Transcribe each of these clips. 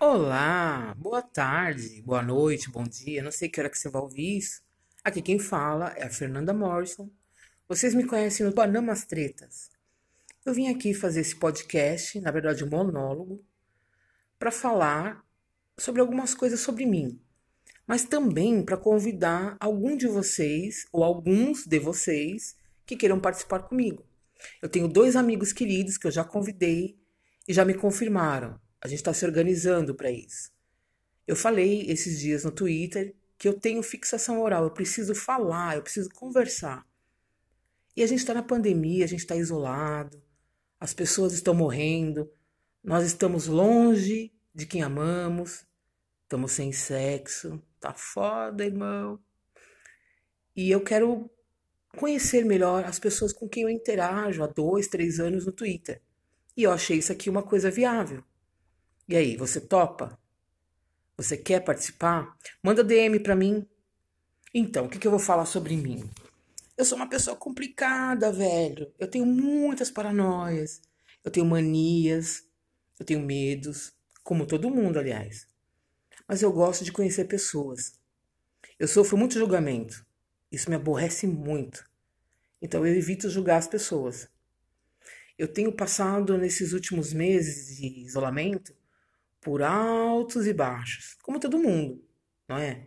Olá, boa tarde, boa noite, bom dia. Não sei que hora que você vai ouvir isso. Aqui quem fala é a Fernanda Morrison. Vocês me conhecem no Banamas Tretas. Eu vim aqui fazer esse podcast, na verdade um monólogo, para falar sobre algumas coisas sobre mim, mas também para convidar algum de vocês ou alguns de vocês que queiram participar comigo. Eu tenho dois amigos queridos que eu já convidei e já me confirmaram. A gente está se organizando para isso. Eu falei esses dias no Twitter que eu tenho fixação oral, eu preciso falar, eu preciso conversar. E a gente está na pandemia, a gente está isolado, as pessoas estão morrendo, nós estamos longe de quem amamos, estamos sem sexo, tá foda, irmão. E eu quero conhecer melhor as pessoas com quem eu interajo há dois, três anos no Twitter. E eu achei isso aqui uma coisa viável. E aí, você topa? Você quer participar? Manda DM para mim. Então, o que, que eu vou falar sobre mim? Eu sou uma pessoa complicada, velho. Eu tenho muitas paranoias. Eu tenho manias. Eu tenho medos. Como todo mundo, aliás. Mas eu gosto de conhecer pessoas. Eu sofro muito julgamento. Isso me aborrece muito. Então eu evito julgar as pessoas. Eu tenho passado nesses últimos meses de isolamento por altos e baixos, como todo mundo, não é?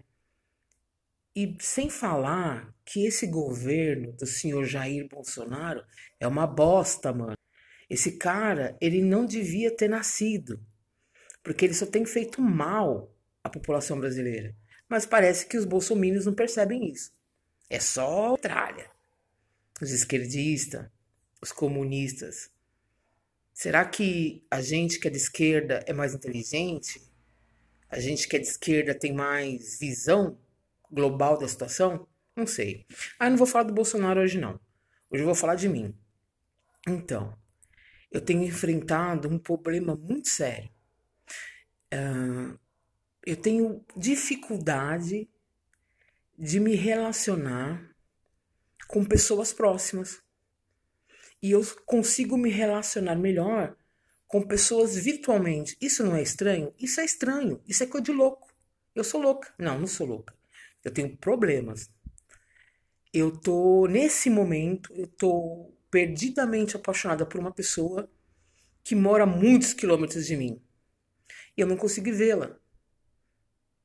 E sem falar que esse governo do senhor Jair Bolsonaro é uma bosta, mano. Esse cara, ele não devia ter nascido, porque ele só tem feito mal à população brasileira. Mas parece que os bolsominions não percebem isso. É só tralha. Os esquerdistas, os comunistas, Será que a gente que é de esquerda é mais inteligente? A gente que é de esquerda tem mais visão global da situação? Não sei. Ah, não vou falar do Bolsonaro hoje não. Hoje eu vou falar de mim. Então, eu tenho enfrentado um problema muito sério. Uh, eu tenho dificuldade de me relacionar com pessoas próximas e eu consigo me relacionar melhor com pessoas virtualmente. Isso não é estranho? Isso é estranho. Isso é coisa de louco. Eu sou louca. Não, não sou louca. Eu tenho problemas. Eu tô nesse momento, eu tô perdidamente apaixonada por uma pessoa que mora muitos quilômetros de mim. E eu não consigo vê-la.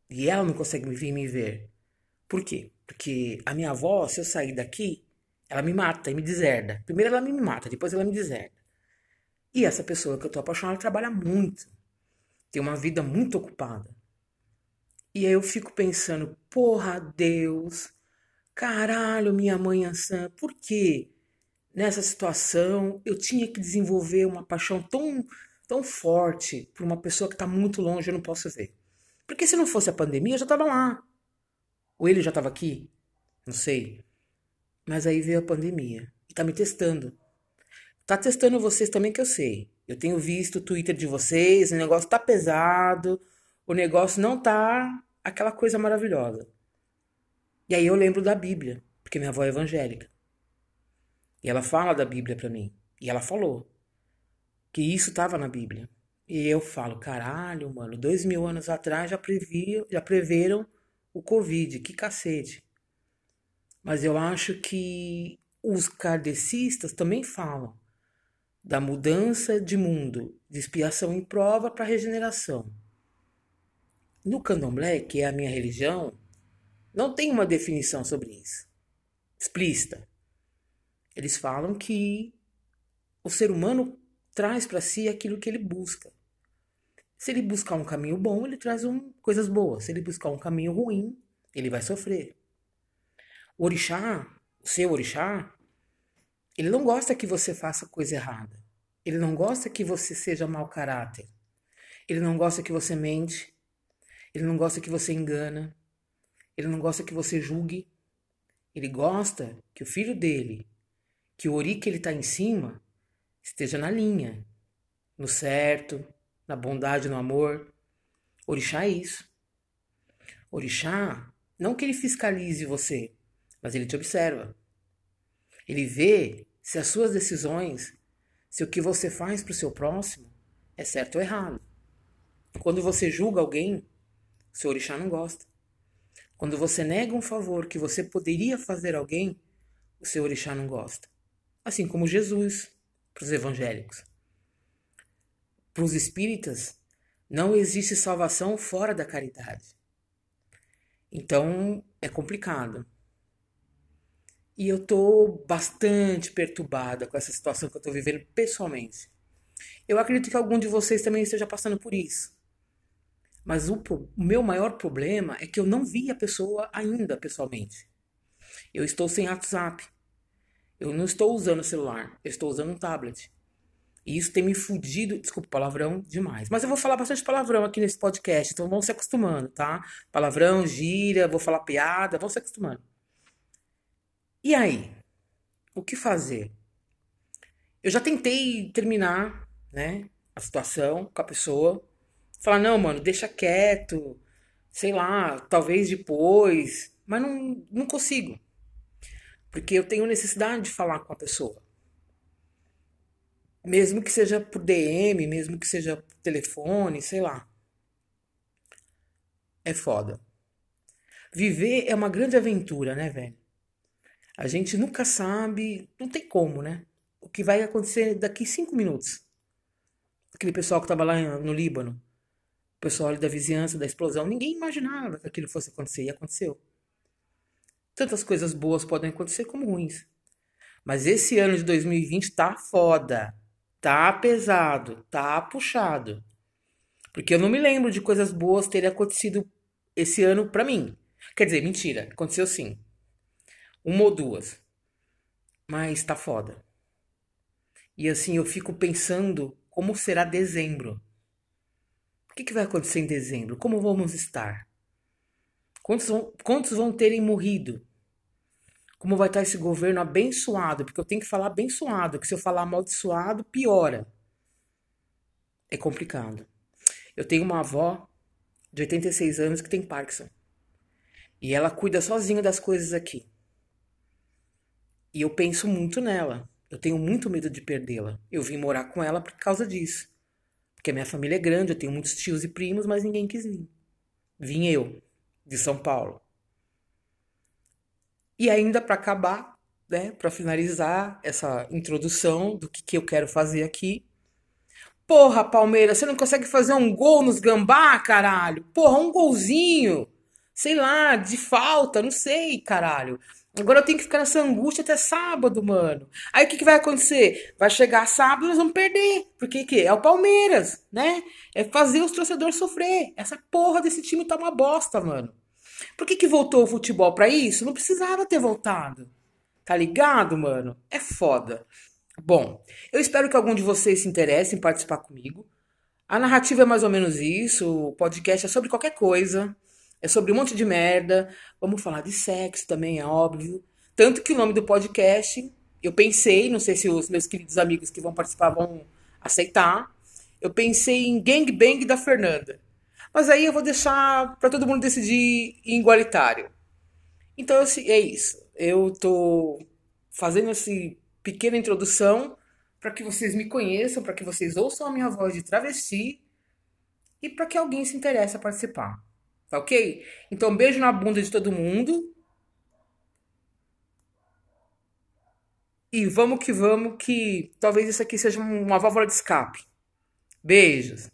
E ela não consegue me vir me ver. Por quê? Porque a minha avó, se eu sair daqui, ela me mata e me deserda. Primeiro ela me mata, depois ela me deserda. E essa pessoa que eu tô apaixonada trabalha muito. Tem uma vida muito ocupada. E aí eu fico pensando, porra, Deus, caralho, minha mãe Ansan, por que nessa situação eu tinha que desenvolver uma paixão tão, tão forte por uma pessoa que está muito longe eu não posso ver? Porque se não fosse a pandemia, eu já estava lá. Ou ele já estava aqui? Não sei. Mas aí veio a pandemia e tá me testando. Tá testando vocês também que eu sei. Eu tenho visto o Twitter de vocês, o negócio tá pesado, o negócio não tá aquela coisa maravilhosa. E aí eu lembro da Bíblia, porque minha avó é evangélica. E ela fala da Bíblia para mim. E ela falou que isso estava na Bíblia. E eu falo, caralho, mano, dois mil anos atrás já, previam, já preveram o Covid, que cacete. Mas eu acho que os kardecistas também falam da mudança de mundo, de expiação em prova para regeneração. No candomblé, que é a minha religião, não tem uma definição sobre isso, explícita. Eles falam que o ser humano traz para si aquilo que ele busca. Se ele buscar um caminho bom, ele traz um, coisas boas. Se ele buscar um caminho ruim, ele vai sofrer. O orixá, o seu orixá, ele não gosta que você faça coisa errada. Ele não gosta que você seja mau caráter. Ele não gosta que você mente. Ele não gosta que você engana. Ele não gosta que você julgue. Ele gosta que o filho dele, que o ori que ele está em cima, esteja na linha, no certo, na bondade, no amor. Orixá é isso. Orixá, não que ele fiscalize você, mas ele te observa. Ele vê se as suas decisões, se o que você faz para o seu próximo é certo ou errado. Quando você julga alguém, seu orixá não gosta. Quando você nega um favor que você poderia fazer a alguém, o seu orixá não gosta. Assim como Jesus para os evangélicos. Para os espíritas, não existe salvação fora da caridade. Então, é complicado. E eu tô bastante perturbada com essa situação que eu tô vivendo pessoalmente. Eu acredito que algum de vocês também esteja passando por isso. Mas o, o meu maior problema é que eu não vi a pessoa ainda pessoalmente. Eu estou sem WhatsApp. Eu não estou usando celular. Eu estou usando um tablet. E isso tem me fudido, desculpa, palavrão demais. Mas eu vou falar bastante palavrão aqui nesse podcast, então vão se acostumando, tá? Palavrão, gíria, vou falar piada, vão se acostumando. E aí? O que fazer? Eu já tentei terminar, né, a situação com a pessoa. Falar, não, mano, deixa quieto, sei lá, talvez depois. Mas não, não consigo. Porque eu tenho necessidade de falar com a pessoa. Mesmo que seja por DM, mesmo que seja por telefone, sei lá. É foda. Viver é uma grande aventura, né, velho? A gente nunca sabe, não tem como, né? O que vai acontecer daqui cinco minutos. Aquele pessoal que estava lá no Líbano, o pessoal da vizinhança da explosão, ninguém imaginava que aquilo fosse acontecer e aconteceu. Tantas coisas boas podem acontecer como ruins. Mas esse ano de 2020 tá foda. Tá pesado, tá puxado. Porque eu não me lembro de coisas boas terem acontecido esse ano para mim. Quer dizer, mentira, aconteceu sim. Uma ou duas. Mas tá foda. E assim eu fico pensando como será dezembro. O que, que vai acontecer em dezembro? Como vamos estar? Quantos vão, quantos vão terem morrido? como vai estar esse governo abençoado, porque eu tenho que falar abençoado, que se eu falar amaldiçoado, piora. É complicado. Eu tenho uma avó de 86 anos que tem Parkinson. E ela cuida sozinha das coisas aqui. E eu penso muito nela. Eu tenho muito medo de perdê-la. Eu vim morar com ela por causa disso. Porque a minha família é grande, eu tenho muitos tios e primos, mas ninguém quis vir. Vim eu, de São Paulo. E ainda para acabar, né, para finalizar essa introdução do que, que eu quero fazer aqui. Porra, Palmeiras, você não consegue fazer um gol nos gambá, caralho? Porra, um golzinho. Sei lá, de falta, não sei, caralho. Agora eu tenho que ficar nessa angústia até sábado, mano. Aí o que, que vai acontecer? Vai chegar sábado nós vamos perder. Porque que? É o Palmeiras, né? É fazer os torcedores sofrer. Essa porra desse time tá uma bosta, mano. Por que, que voltou o futebol para isso? Não precisava ter voltado. Tá ligado, mano? É foda. Bom, eu espero que algum de vocês se interesse em participar comigo. A narrativa é mais ou menos isso. O podcast é sobre qualquer coisa. É sobre um monte de merda. Vamos falar de sexo também, é óbvio. Tanto que o nome do podcast, eu pensei, não sei se os meus queridos amigos que vão participar vão aceitar. Eu pensei em Gangbang da Fernanda. Mas aí eu vou deixar para todo mundo decidir em igualitário. Então é isso. Eu tô fazendo essa pequena introdução para que vocês me conheçam, para que vocês ouçam a minha voz de travesti e para que alguém se interesse a participar. Tá ok? Então, beijo na bunda de todo mundo. E vamos que vamos, que talvez isso aqui seja uma válvula de escape. Beijos.